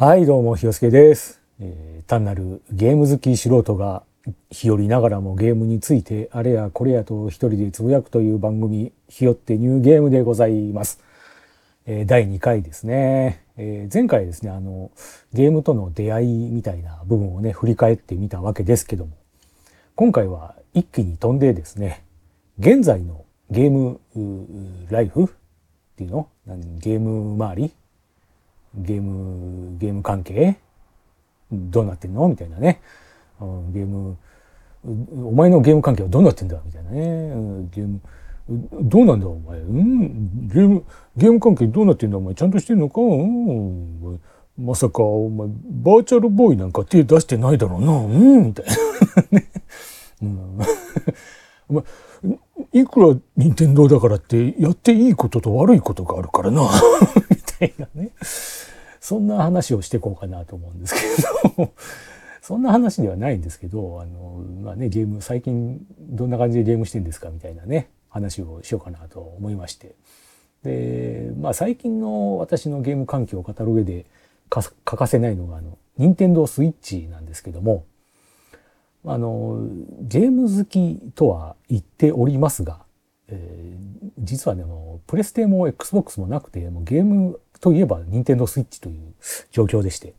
はい、どうも、ひよすけです、えー単なるゲーム好き素人が日和ながらもゲームについてあれやこれやと一人でつぶやくという番組、ひよってニューゲームでございます。えー第2回ですね。えー前回ですね、あの、ゲームとの出会いみたいな部分をね、振り返ってみたわけですけども、今回は一気に飛んでですね、現在のゲームライフっていうの？ゲーム周りゲーム、ゲーム関係？どうなってんの？みたいなね。うんゲーム、お前のゲーム関係はどうなってんだ？みたいなね。ゲーム、どうなんだ？お前？うんゲーム、ゲーム関係どうなってんだ？お前。ちゃんとしてんのか？うん。まさか、お前、バーチャルボーイなんか手出してないだろうな？うんみたいな。ねうんお前、いくら任天堂だからってやっていいことと悪いことがあるからな？みたいなね。そんな話をしていこうかなと思うんですけど、そんな話ではないんですけど、あの、まあね、ゲーム、最近どんな感じでゲームしてんですかみたいなね、話をしようかなと思いまして。で、まあ最近の私のゲーム環境を語る上で欠かせないのが、あの、任天堂スイッチなんですけども、あの、ゲーム好きとは言っておりますが、えー実はね、もうプレステも Xbox もなくて、もうゲームといえば任天堂スイッチという状況でして。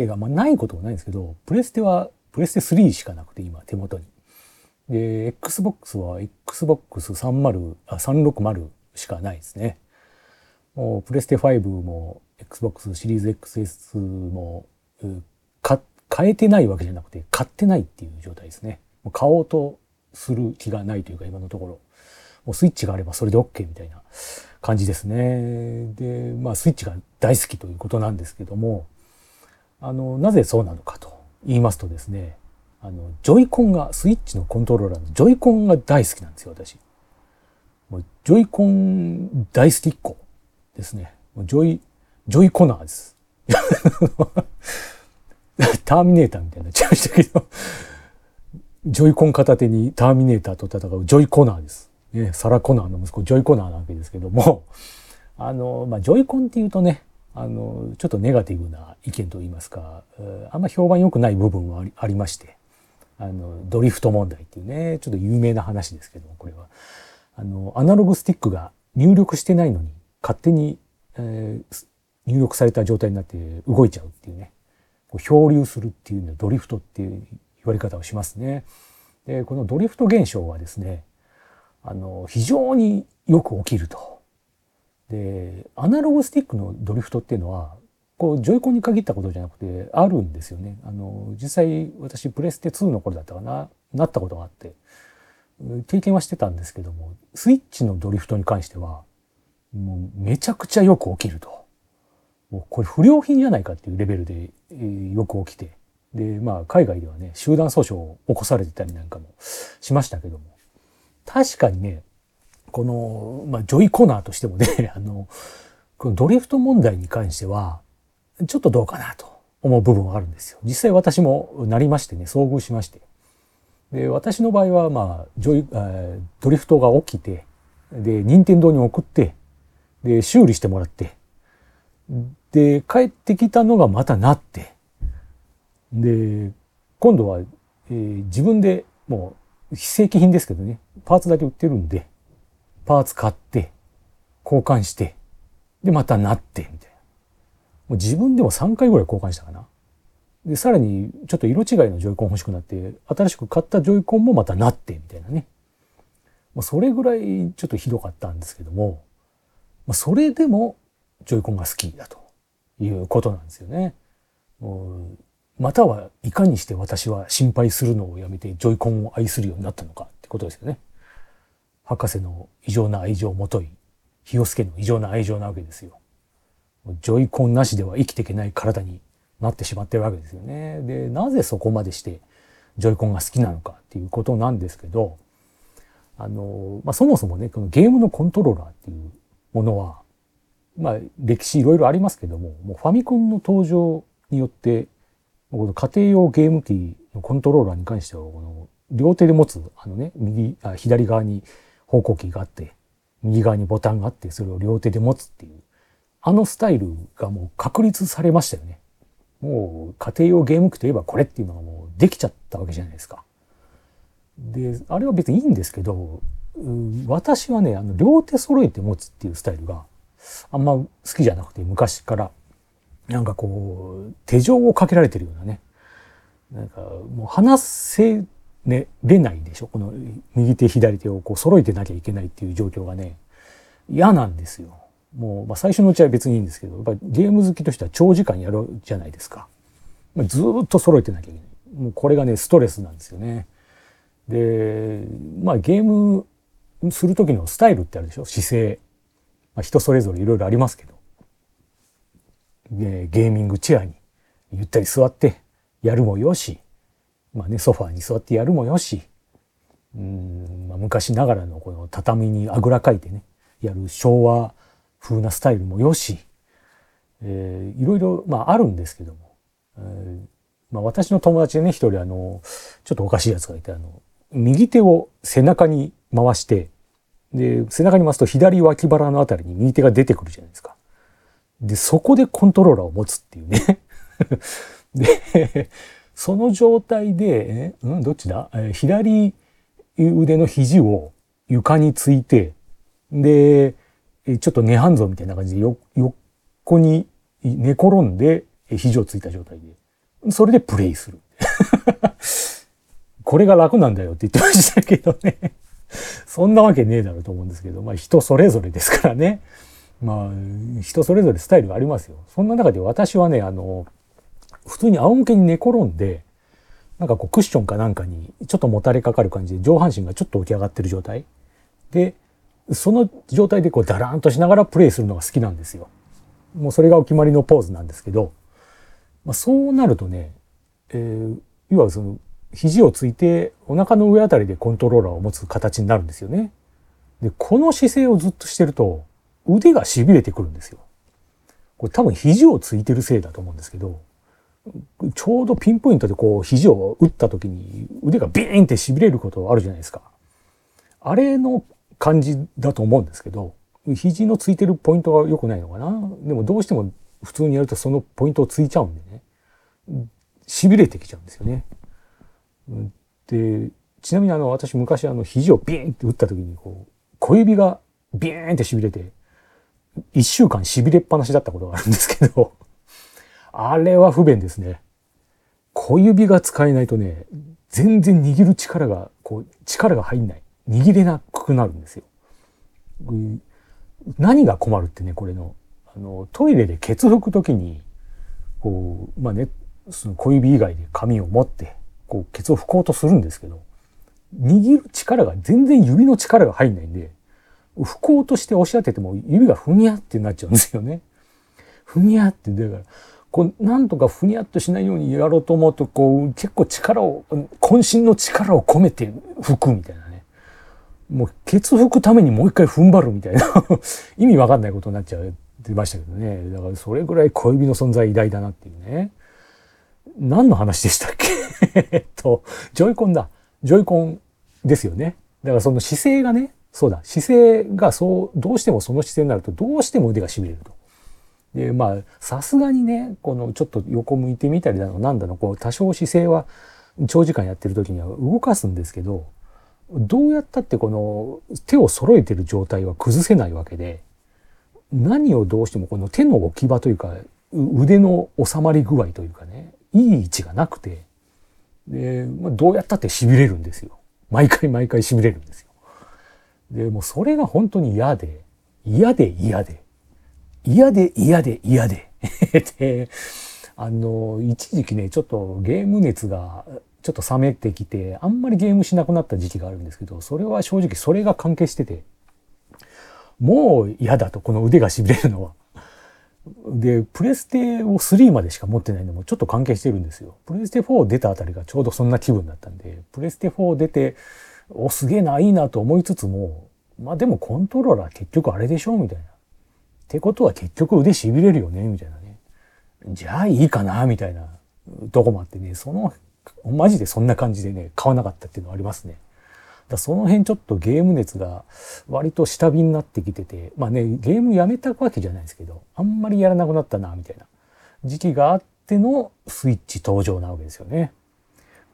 ていうか、まあないこともないんですけど、プレステは、プレステ3しかなくて今手元に。で、Xbox は Xbox30、あ、360しかないですね。もうプレステ5も Xbox シリーズ XS も、うか変えてないわけじゃなくて、買ってないっていう状態ですね。もう買おうとする気がないというか、今のところ。もうスイッチがあればそれで OK みたいな感じですね。で、まあスイッチが大好きということなんですけども、あの、なぜそうなのかと言いますとですね、あの、ジョイコンが、スイッチのコントローラーのジョイコンが大好きなんですよ、私。もうジョイコン大好きっ子ですね。もうジョイ、ジョイコナーです。ターミネーターみたいになっちゃいましたけど、ジョイコン片手にターミネーターと戦うジョイコナーです。ね、サラ・コナーの息子、ジョイ・コナーなわけですけども、あの、まあ、ジョイコンっていうとね、あの、ちょっとネガティブな意見といいますか、あんま評判良くない部分はありまして、あの、ドリフト問題っていうね、ちょっと有名な話ですけども、これは。あの、アナログスティックが入力してないのに、勝手に、えー入力された状態になって動いちゃうっていうね、こう漂流するっていうのドリフトっていう言われ方をしますね。で、このドリフト現象はですね、あの、非常によく起きると。で、アナログスティックのドリフトっていうのは、こう、ジョイコンに限ったことじゃなくて、あるんですよね。あの、実際、私、プレステ2の頃だったかな、なったことがあって、経験はしてたんですけども、スイッチのドリフトに関しては、もう、めちゃくちゃよく起きると。もう、これ不良品じゃないかっていうレベルで、えーよく起きて、で、まあ、海外ではね、集団訴訟を起こされてたりなんかもしましたけども、確かにね、この、まあ、ジョイコナーとしてもね、あの、このドリフト問題に関しては、ちょっとどうかなと思う部分はあるんですよ。実際私もなりましてね、遭遇しまして。で、私の場合は、まあ、ジョイ、えドリフトが起きて、で、任天堂に送って、で、修理してもらって、で、帰ってきたのがまたなって、で、今度は、えー自分でもう非正規品ですけどね、パーツだけ売ってるんで、パーツ買って、交換して、で、またなって、みたいな。もう自分でも3回ぐらい交換したかな。で、さらに、ちょっと色違いのジョイコン欲しくなって、新しく買ったジョイコンもまたなって、みたいなね。もうそれぐらいちょっとひどかったんですけども、まあ、それでもジョイコンが好きだということなんですよね。もうまたはいかにして私は心配するのをやめてジョイコンを愛するようになったのかってことですよね。博士の異常な愛情をもとい、日与助の異常な愛情なわけですよ。ジョイコンなしでは生きていけない体になってしまってるわけですよね。で、なぜそこまでしてジョイコンが好きなのかっていうことなんですけど、あの、まあ、そもそもね、このゲームのコントローラーっていうものは、まあ、歴史いろいろありますけども、もうファミコンの登場によって、この家庭用ゲーム機のコントローラーに関しては、この両手で持つ、あのね、右、あ左側に方向キーがあって、右側にボタンがあって、それを両手で持つっていう、あのスタイルがもう確立されましたよね。もう家庭用ゲーム機といえばこれっていうのがもうできちゃったわけじゃないですか。で、あれは別にいいんですけど、私はね、あの、両手揃えて持つっていうスタイルがあんま好きじゃなくて、昔から、なんかこう、手錠をかけられてるようなね、なんかもう離せ、ね、れないでしょこの右手左手をこう揃えてなきゃいけないっていう状況がね、嫌なんですよ。もう、まあ、最初のうちは別にいいんですけど、やっぱゲーム好きとしては長時間やるじゃないですか。まあ、ずっと揃えてなきゃいけない。もうこれがね、ストレスなんですよね。で、まあゲームする時のスタイルってあるでしょ姿勢。まあ、人それぞれいろいろありますけど。ゲーミングチェアにゆったり座ってやるもよし、まあね、ソファーに座ってやるもよし、うん、まあ、昔ながらのこの畳にあぐらかいてね、やる昭和風なスタイルもよし、えー、いろいろ、まああるんですけども、えー、まあ私の友達でね、一人あの、ちょっとおかしいやつがいて、あの、右手を背中に回して、で、背中に回すと左脇腹のあたりに右手が出てくるじゃないですか。で、そこでコントローラーを持つっていうね。で、その状態で、うん、どっちだ、え左腕の肘を床について、で、ちょっと寝半蔵みたいな感じでよ、横に寝転んで肘をついた状態で、それでプレイする。これが楽なんだよって言ってましたけどねそんなわけねえだろうと思うんですけど、まあ人それぞれですからね。まあ人それぞれスタイルがありますよ。そんな中で私はね、あの、普通に仰向けに寝転んで、なんかこうクッションかなんかにちょっともたれかかる感じで上半身がちょっと起き上がってる状態。で、その状態でこうダラーンとしながらプレイするのが好きなんですよ。もうそれがお決まりのポーズなんですけど、まあ、そうなるとね、えー、いわゆるその肘をついてお腹の上あたりでコントローラーを持つ形になるんですよね。で、この姿勢をずっとしてると腕が痺れてくるんですよ。これ多分肘をついてるせいだと思うんですけど、ちょうどピンポイントでこう肘を打った時に腕がビーンって痺れることあるじゃないですか。あれの感じだと思うんですけど、肘のついてるポイントが良くないのかな？でもどうしても普通にやるとそのポイントをついちゃうんでね、痺れてきちゃうんですよね。で、ちなみにあの、私昔あの、肘をビーンって打った時に、こう、小指がビーンって痺れて、一週間痺れっぱなしだったことがあるんですけど、あれは不便ですね。小指が使えないとね、全然握る力が、こう、力が入んない。握れなくなるんですよ。何が困るってね、これの、あの、トイレでケツ拭くときに、こう、まあね、その小指以外で紙を持って、こう、ケツを拭こうとするんですけど、握る力が全然指の力が入んないんで、拭こうとして押し当てても指がふにゃってなっちゃうんですよね。ふにゃって、だから、こう、なんとかふにゃっとしないようにやろうと思うと、こう、結構力を、渾身の力を込めて拭くみたいなね。もう、ケツ拭くためにもう一回踏ん張るみたいな意味わかんないことになっちゃってましたけどね。だから、それぐらい小指の存在偉大だなっていうね。何の話でしたっけ？えっと、ジョイコンだ。ジョイコンですよね。だからその姿勢がね、そうだ、姿勢がそう、どうしてもその姿勢になると、どうしても腕が痺れると。で、まあ、さすがにね、このちょっと横向いてみたりだの、なんだの、こう、多少姿勢は長時間やってる時には動かすんですけど、どうやったってこの手を揃えてる状態は崩せないわけで、何をどうしてもこの手の置き場というか、腕の収まり具合というかね、いい位置がなくて、で、まあ、どうやったって痺れるんですよ。毎回毎回痺れるんですよ。で、もうそれが本当に嫌で、嫌で嫌で、嫌で嫌で嫌で。で、あの、一時期ね、ちょっとゲーム熱がちょっと冷めてきて、あんまりゲームしなくなった時期があるんですけど、それは正直それが関係してて、もう嫌だと、この腕が痺れるのは。で、プレステを3までしか持ってないのもちょっと関係してるんですよ。プレステ4出たあたりがちょうどそんな気分だったんで、プレステ4出て、お、すげえな、いいなと思いつつも、まあでもコントローラー結局あれでしょみたいな。ってことは結局腕痺れるよねみたいなね。じゃあいいかなみたいなとこもあってね、その、マジでそんな感じでね、買わなかったっていうのはありますね。だその辺ちょっとゲーム熱が割と下火になってきてて、まあね、ゲームやめたわけじゃないですけど、あんまりやらなくなったな、みたいな時期があっってのスイッチ登場なわけですよね。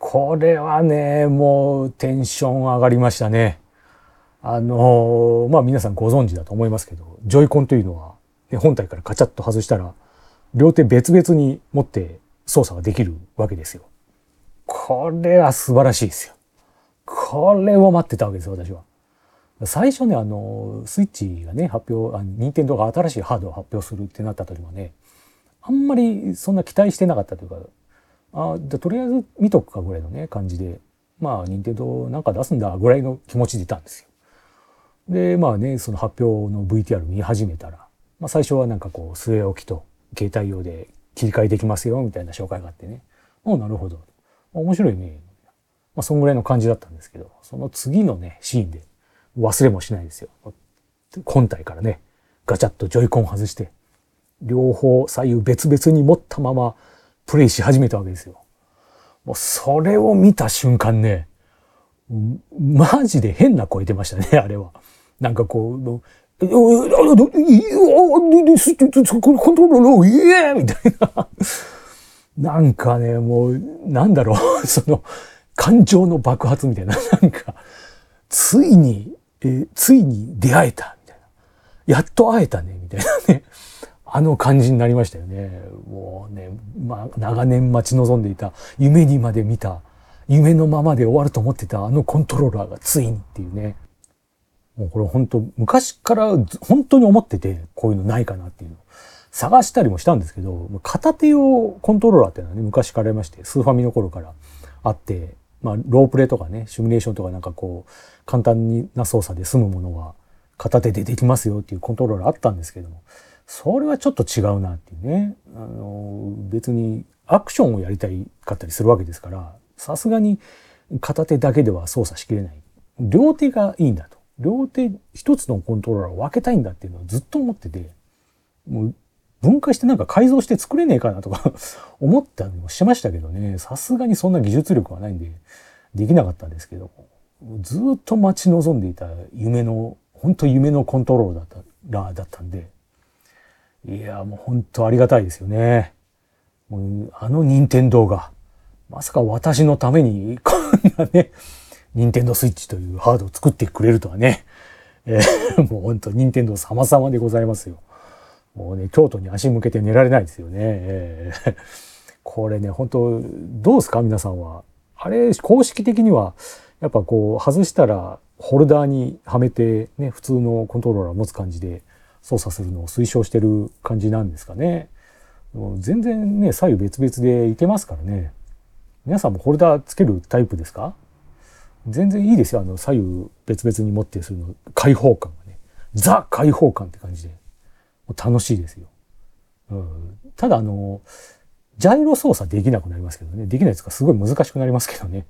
これはね、もうテンション上がりましたね。あのまあ皆さんご存知だと思いますけど、ジョイコンというのは、ね、本体からカチャッと外したら、両手別々に持って操作ができるわけですよ。これは素晴らしいですよ。これを待ってたわけですよ、私は。最初ね、あの、スイッチがね、発表、あ任天堂が新しいハードを発表するってなった時もね、あんまりそんな期待してなかったというか、あじゃとりあえず見とくかぐらいのね、感じで、まあ、任天堂なんか出すんだぐらいの気持ちでいたんですよ。で、まあね、その発表の VTR 見始めたら、まあ最初はなんかこう、据え置きと携帯用で切り替えできますよ、みたいな紹介があってね。おなるほど。面白いね。まあ、そんぐらいの感じだったんですけど、その次のね、シーンで忘れもしないですよ。本体からね、ガチャッとジョイコン外して、両方左右別々に持ったままプレイし始めたわけですよ。もうそれを見た瞬間ね、マジで変な声出ましたね、あれは。なんかこう、コントロール、イエーみたいな。なんかね、もう、なんだろう、その、感情の爆発みたいな、なんか、ついに、えついに出会えた、みたいな。やっと会えたね、みたいなね。あの感じになりましたよね。もうね、まあ、長年待ち望んでいた、夢にまで見た、夢のままで終わると思ってたあのコントローラーがついにっていうね。もうこれ本当昔から本当に思ってて、こういうのないかなっていうの。探したりもしたんですけど、片手用コントローラーっていうのはね、昔からありまして、スーファミの頃からあって、まあ、ロープレとかね、シミュレーションとかなんかこう、簡単な操作で済むものは片手でできますよっていうコントローラーあったんですけども、それはちょっと違うなっていうね。あの、別にアクションをやりたいかったりするわけですから、さすがに片手だけでは操作しきれない。両手がいいんだと。両手一つのコントローラーを分けたいんだっていうのをずっと思ってて、もう分解してなんか改造して作れねえかなとか 思ったりもしましたけどね、さすがにそんな技術力はないんで、できなかったんですけど、ずっと待ち望んでいた夢の、本当夢のコントローラーだっただったんで、いや、もう本当ありがたいですよね。もうあの任天堂が、まさか私のためにこんなね、任天堂スイッチというハードを作ってくれるとはね、えー、もう本当任天堂様々でございますよ。もうね、京都に足向けて寝られないですよね。えー、これね、本当どうですか皆さんは。あれ、公式的には、やっぱこう、外したら、ホルダーにはめて、ね、普通のコントローラーを持つ感じで操作するのを推奨してる感じなんですかね。全然ね、左右別々でいけますからね。皆さんもホルダーつけるタイプですか？全然いいですよ。あの、左右別々に持ってするの、開放感がね。ザ開放感って感じで。楽しいですよ。うん、ただあの、ジャイロ操作できなくなりますけどね。できないですかすごい難しくなりますけどね。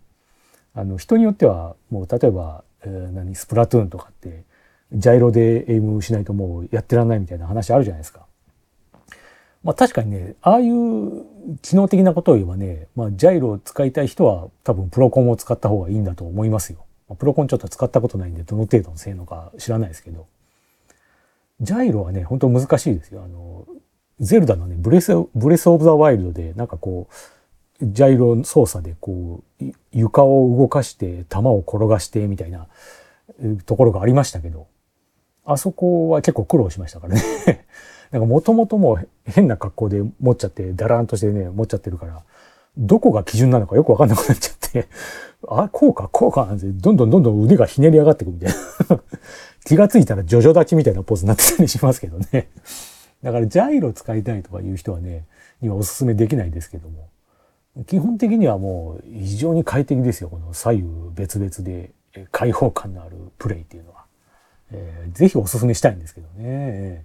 あの、人によっては、もう例えば、えー、何、スプラトゥーンとかって、ジャイロでエイムしないともうやってらんないみたいな話あるじゃないですか。まあ確かにね、ああいう機能的なことを言えばね、まあジャイロを使いたい人は多分プロコンを使った方がいいんだと思いますよ。まあ、プロコンちょっと使ったことないんでどの程度の性能か知らないですけど。ジャイロはね、本当難しいですよ。あの、ゼルダのね、ブレス、ブレスオブザワイルドで、なんかこう、ジャイロ操作でこう、床を動かして、弾を転がしてみたいなところがありましたけど、あそこは結構苦労しましたからね。なんかもともう変な格好で持っちゃって、だらんとしてね、持っちゃってるから、どこが基準なのかよくわかんなくなっちゃって、あ、こうか、こうかなんて、どんどんどんどん腕がひねり上がってくみたいな。気がついたらジョジョ立ちみたいなポーズになってたりしますけどね。だからジャイロ使いたいとかいう人はね、今おすすめできないですけども。基本的にはもう非常に快適ですよ。この左右別々で開放感のあるプレイっていうのは。えー、ぜひおすすめしたいんですけどね。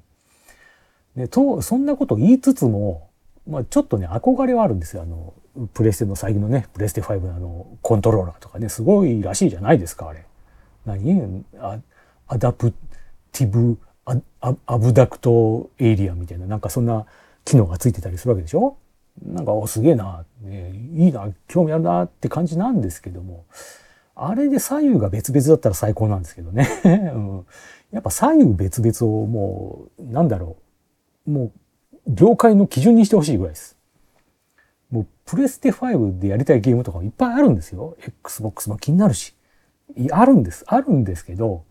でと、そんなこと言いつつも、まあちょっとね、憧れはあるんですよ。あの、プレステの最近のね、プレステ5のあの、コントローラーとかね、すごいらしいじゃないですか、あれ。何？あ adaptive アアブダクトエイリアみたいな、なんかそんな機能がついてたりするわけでしょ？なんか、お、すげえな、ね、いいな、興味あるなって感じなんですけども、あれで左右が別々だったら最高なんですけどね。うん、やっぱ左右別々をもう、なんだろう、もう、業界の基準にしてほしいぐらいです。もうプレステ5でやりたいゲームとかもいっぱいあるんですよ。Xbox も気になるし。あるんです。あるんですけど、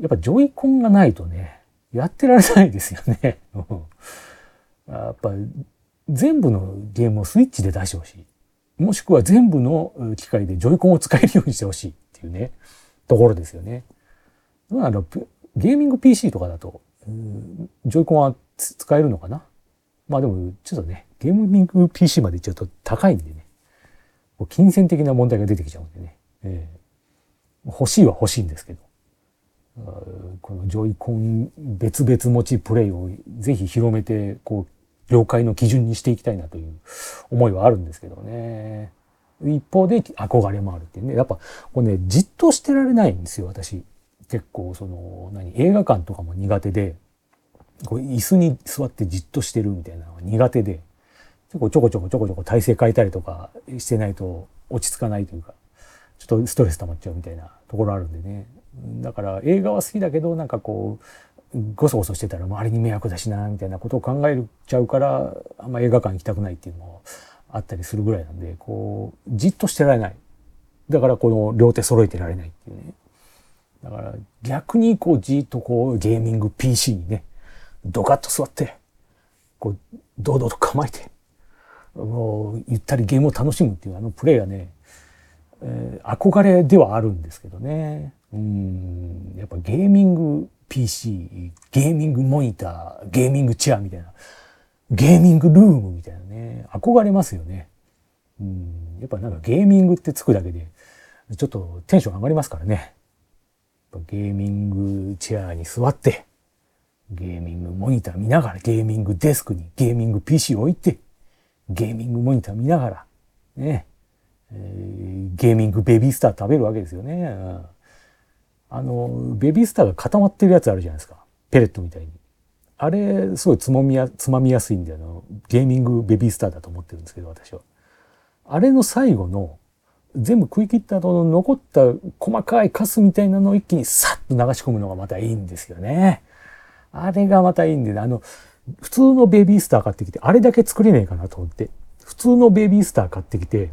やっぱジョイコンがないとね、やってられないですよね。やっぱ全部のゲームをスイッチで出してほしい。もしくは全部の機械でジョイコンを使えるようにしてほしいっていうね、ところですよね。あのゲーミング PC とかだと、ジョイコンは使えるのかな？まあでも、ちょっとね、ゲーミング PC まで行っちゃうと高いんでね、金銭的な問題が出てきちゃうんでね、えー、欲しいは欲しいんですけど、このジョイコン別々持ちプレイをぜひ広めて、こう、業界の基準にしていきたいなという思いはあるんですけどね。一方で憧れもあるっていうね。やっぱ、これね、じっとしてられないんですよ、私。結構、その、何、映画館とかも苦手で、こう椅子に座ってじっとしてるみたいなのが苦手で、結構ちょこちょこちょこちょこ体勢変えたりとかしてないと落ち着かないというか、ちょっとストレス溜まっちゃうみたいなところあるんでね。だから映画は好きだけど、なんかこう、ごそごそしてたら周りに迷惑だしな、みたいなことを考えちゃうから、あんま映画館行きたくないっていうのもあったりするぐらいなんで、こう、じっとしてられない。だからこの両手揃えてられないっていうね。だから逆にこうじっとこうゲーミング PC にね、ドカッと座って、こう、堂々と構えて、もう、ゆったりゲームを楽しむっていうあのプレイがね、えー、憧れではあるんですけどね。うん、やっぱゲーミング PC、ゲーミングモニター、ゲーミングチェアみたいな、ゲーミングルームみたいなね、憧れますよね。うん、やっぱなんかゲーミングってつくだけで、ちょっとテンション上がりますからね。ゲーミングチェアに座って、ゲーミングモニター見ながら、ゲーミングデスクにゲーミング PC 置いて、ゲーミングモニター見ながら、ね、えー、ゲーミングベビースター食べるわけですよね。うんあの、ベビースターが固まってるやつあるじゃないですか。ペレットみたいに。あれ、すごいつまみや、つまみやすいんで、あの、ゲーミングベビースターだと思ってるんですけど、私は。あれの最後の、全部食い切った後の残った細かいカスみたいなのを一気にサッと流し込むのがまたいいんですよね。あれがまたいいんで、ね、あの、普通のベビースター買ってきて、あれだけ作れねえかなと思って。普通のベビースター買ってきて、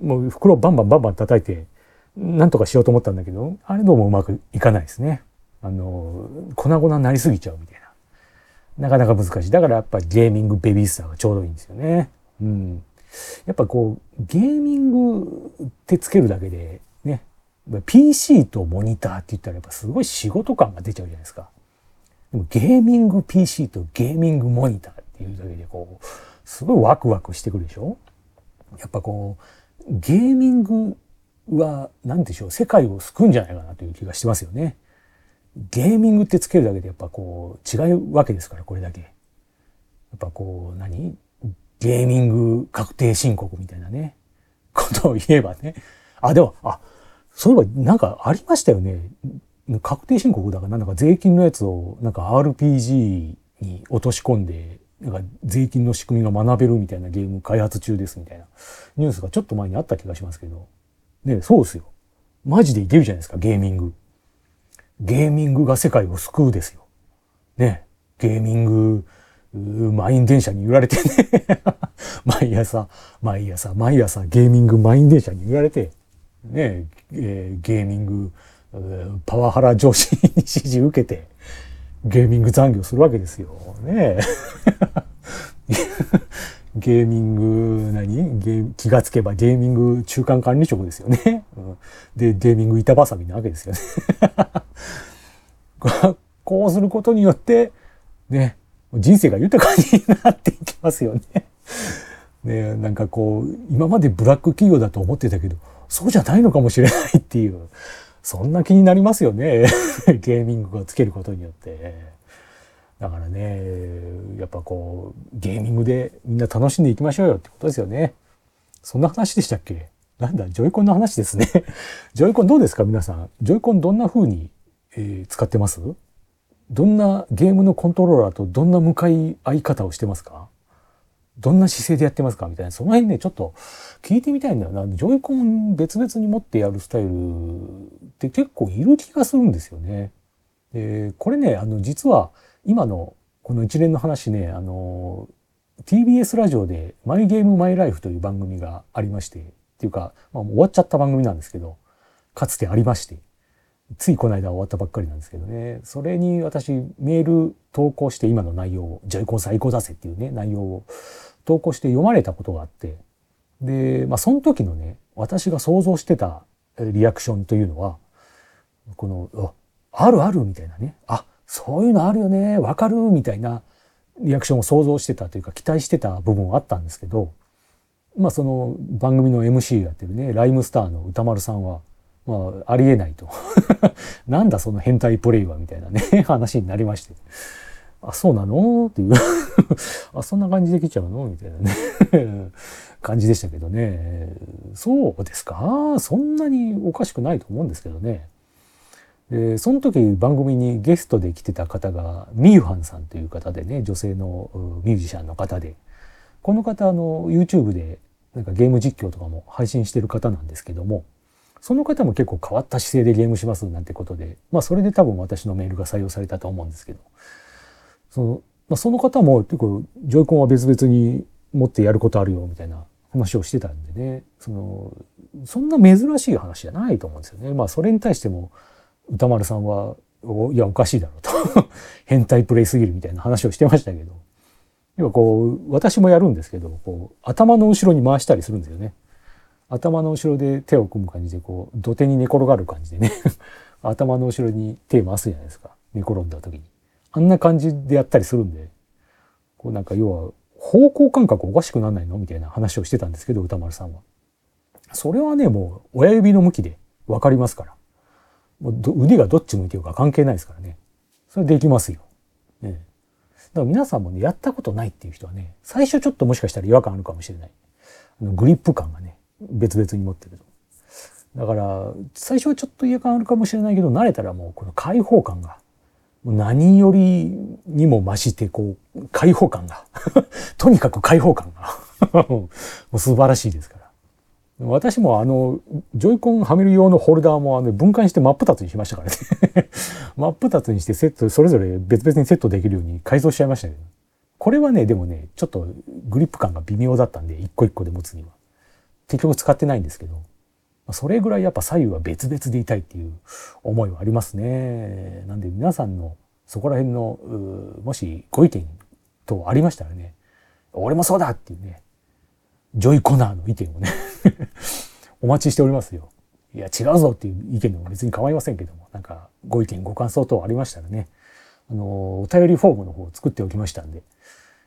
もう袋バンバンバンバン叩いて、なんとかしようと思ったんだけど、あれどうもうまくいかないですね。あの、粉々になりすぎちゃうみたいな。なかなか難しい。だからやっぱゲーミングベビースターがちょうどいいんですよね。うん。やっぱこう、ゲーミングってつけるだけで、ね、PC とモニターって言ったらやっぱすごい仕事感が出ちゃうじゃないですか。でもゲーミング PC とゲーミングモニターっていうだけでこう、すごいワクワクしてくるでしょやっぱこう、ゲーミングは、何でしょう、世界を救うんじゃないかなという気がしてますよね。ゲーミングってつけるだけでやっぱこう、違うわけですから、これだけ。やっぱこう、何？ゲーミング確定申告みたいなね、ことを言えばね。あ、でも、あ、そういえばなんかありましたよね。確定申告だからなんか税金のやつをなんか RPG に落とし込んで、なんか税金の仕組みが学べるみたいなゲーム開発中ですみたいなニュースがちょっと前にあった気がしますけど。ね、そうですよ。マジでいけるじゃないですか、ゲーミング。ゲーミングが世界を救うですよ。ね、ゲーミング、満員電車に揺られてね 毎朝、毎朝、毎朝ゲーミング満員電車に揺られて、ね、えー、ゲーミング、パワハラ上司に指示受けて、ゲーミング残業するわけですよ。ねゲーミング何？ゲー気がつけばゲーミング中間管理職ですよね。うんで、ゲーミング板挟みなわけですよね。こうすることによって、ね、人生が豊かになっていきますよね。ねなんかこう、今までブラック企業だと思ってたけど、そうじゃないのかもしれないっていう。そんな気になりますよね。ゲーミングをつけることによって。だからね、やっぱこう、ゲーミングでみんな楽しんでいきましょうよってことですよね。そんな話でしたっけ？なんだ、ジョイコンの話ですね。ジョイコンどうですか？皆さん。ジョイコンどんな風に、えー、使ってます？どんなゲームのコントローラーとどんな向かい合い方をしてますか？どんな姿勢でやってますか？みたいな、その辺ね、ちょっと聞いてみたいんだよな。ジョイコン別々に持ってやるスタイルって結構いる気がするんですよね。でこれね、あの、実は今のこの一連の話ね、あの、TBS ラジオで「マイゲームマイライフ」という番組がありましてっていうか、まあ、終わっちゃった番組なんですけどかつてありましてついこの間終わったばっかりなんですけどね。それに私メール投稿して今の内容を「ジョイコン最高だぜ」っていうね内容を投稿して読まれたことがあってで、まあ、その時のね私が想像してたリアクションというのはこの「あるある」みたいなね「あそういうのあるよねわかる」みたいなリアクションを想像してたというか期待してた部分はあったんですけどまあその番組の MC やってるねライムスターの歌丸さんはまあありえないと。なんだその変態プレイはみたいなね話になりまして。あそうなの？っていう。あそんな感じできちゃうの？みたいなね。感じでしたけどね。そうですか？そんなにおかしくないと思うんですけどね。でその時番組にゲストで来てた方がミユハンさんという方でね女性のミュージシャンの方でこの方あの YouTube でなんかゲーム実況とかも配信してる方なんですけどもその方も結構変わった姿勢でゲームしますなんてことでまあそれで多分私のメールが採用されたと思うんですけどその,、まあ、その方も結構ジョイコンは別々に持ってやることあるよみたいな話をしてたんでねそのそんな珍しい話じゃないと思うんですよね。まあそれに対しても歌丸さんは、いや、おかしいだろうと 変態プレイすぎるみたいな話をしてましたけど。要はこう、私もやるんですけど、こう、頭の後ろに回したりするんですよね。頭の後ろで手を組む感じで、こう、土手に寝転がる感じでね 頭の後ろに手回すじゃないですか。寝転んだ時に。あんな感じでやったりするんで、こうなんか要は、方向感覚おかしくなんないのみたいな話をしてたんですけど、歌丸さんは。それはね、もう親指の向きでわかりますから。もう腕がどっち向いてるか関係ないですからね。それできますよ。ね、だから皆さんもね、やったことないっていう人はね、最初ちょっともしかしたら違和感あるかもしれない。あのグリップ感がね、別々に持ってると。だから、最初はちょっと違和感あるかもしれないけど、慣れたらもうこの開放感が、何よりにも増して、こう、開放感が とにかく開放感が もう素晴らしいですから。私もあの、ジョイコンはめる用のホルダーもあの分解して真っ二つにしましたからね 真っ二つにしてセット、それぞれ別々にセットできるように改造しちゃいましたけど。これはね、でもね、ちょっとグリップ感が微妙だったんで、一個一個で持つには。結局使ってないんですけど、それぐらいやっぱ左右は別々でいたいっていう思いはありますね。なんで皆さんのそこら辺の、もしご意見等ありましたらね、俺もそうだっていうね、ジョイコナーの意見をね。お待ちしておりますよ。いや、違うぞっていう意見でも別に構いませんけども、なんかご意見、ご感想等ありましたらね、あの、お便りフォームの方を作っておきましたんで、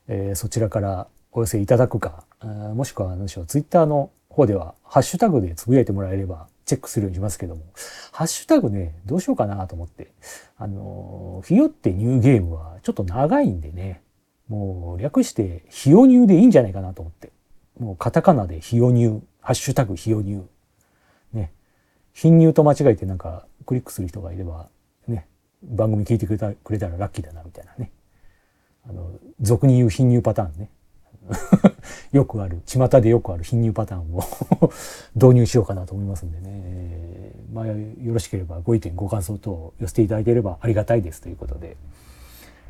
えー、そちらからお寄せいただくか、もしくは何でしょう、ツイッターの方では、ハッシュタグでつぶやいてもらえればチェックするようにしますけども、ハッシュタグね、どうしようかなと思って、あの、ひよってニューゲームはちょっと長いんでね、もう略してひよニューでいいんじゃないかなと思って。もうカタカナでひよ入、ハッシュタグひよ入。ね。貧乳と間違えてなんかクリックする人がいれば、ね、番組聞いてくれたくれたらラッキーだなみたいなね。あの、俗に言う貧乳パターンね。よくある、巷でよくある貧乳パターンを 導入しようかなと思いますんでね。まあ、よろしければご意見、ご感想等寄せていただければありがたいですということで。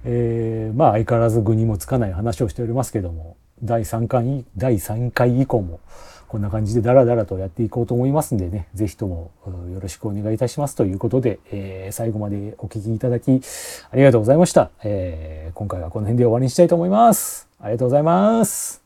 えー、まあ相変わらず具にもつかない話をしておりますけども、第3回、第3回以降も、こんな感じでダラダラとやっていこうと思いますんでね、ぜひともよろしくお願いいたしますということで、えー、最後までお聞きいただきありがとうございました。えー、今回はこの辺で終わりにしたいと思います。ありがとうございます。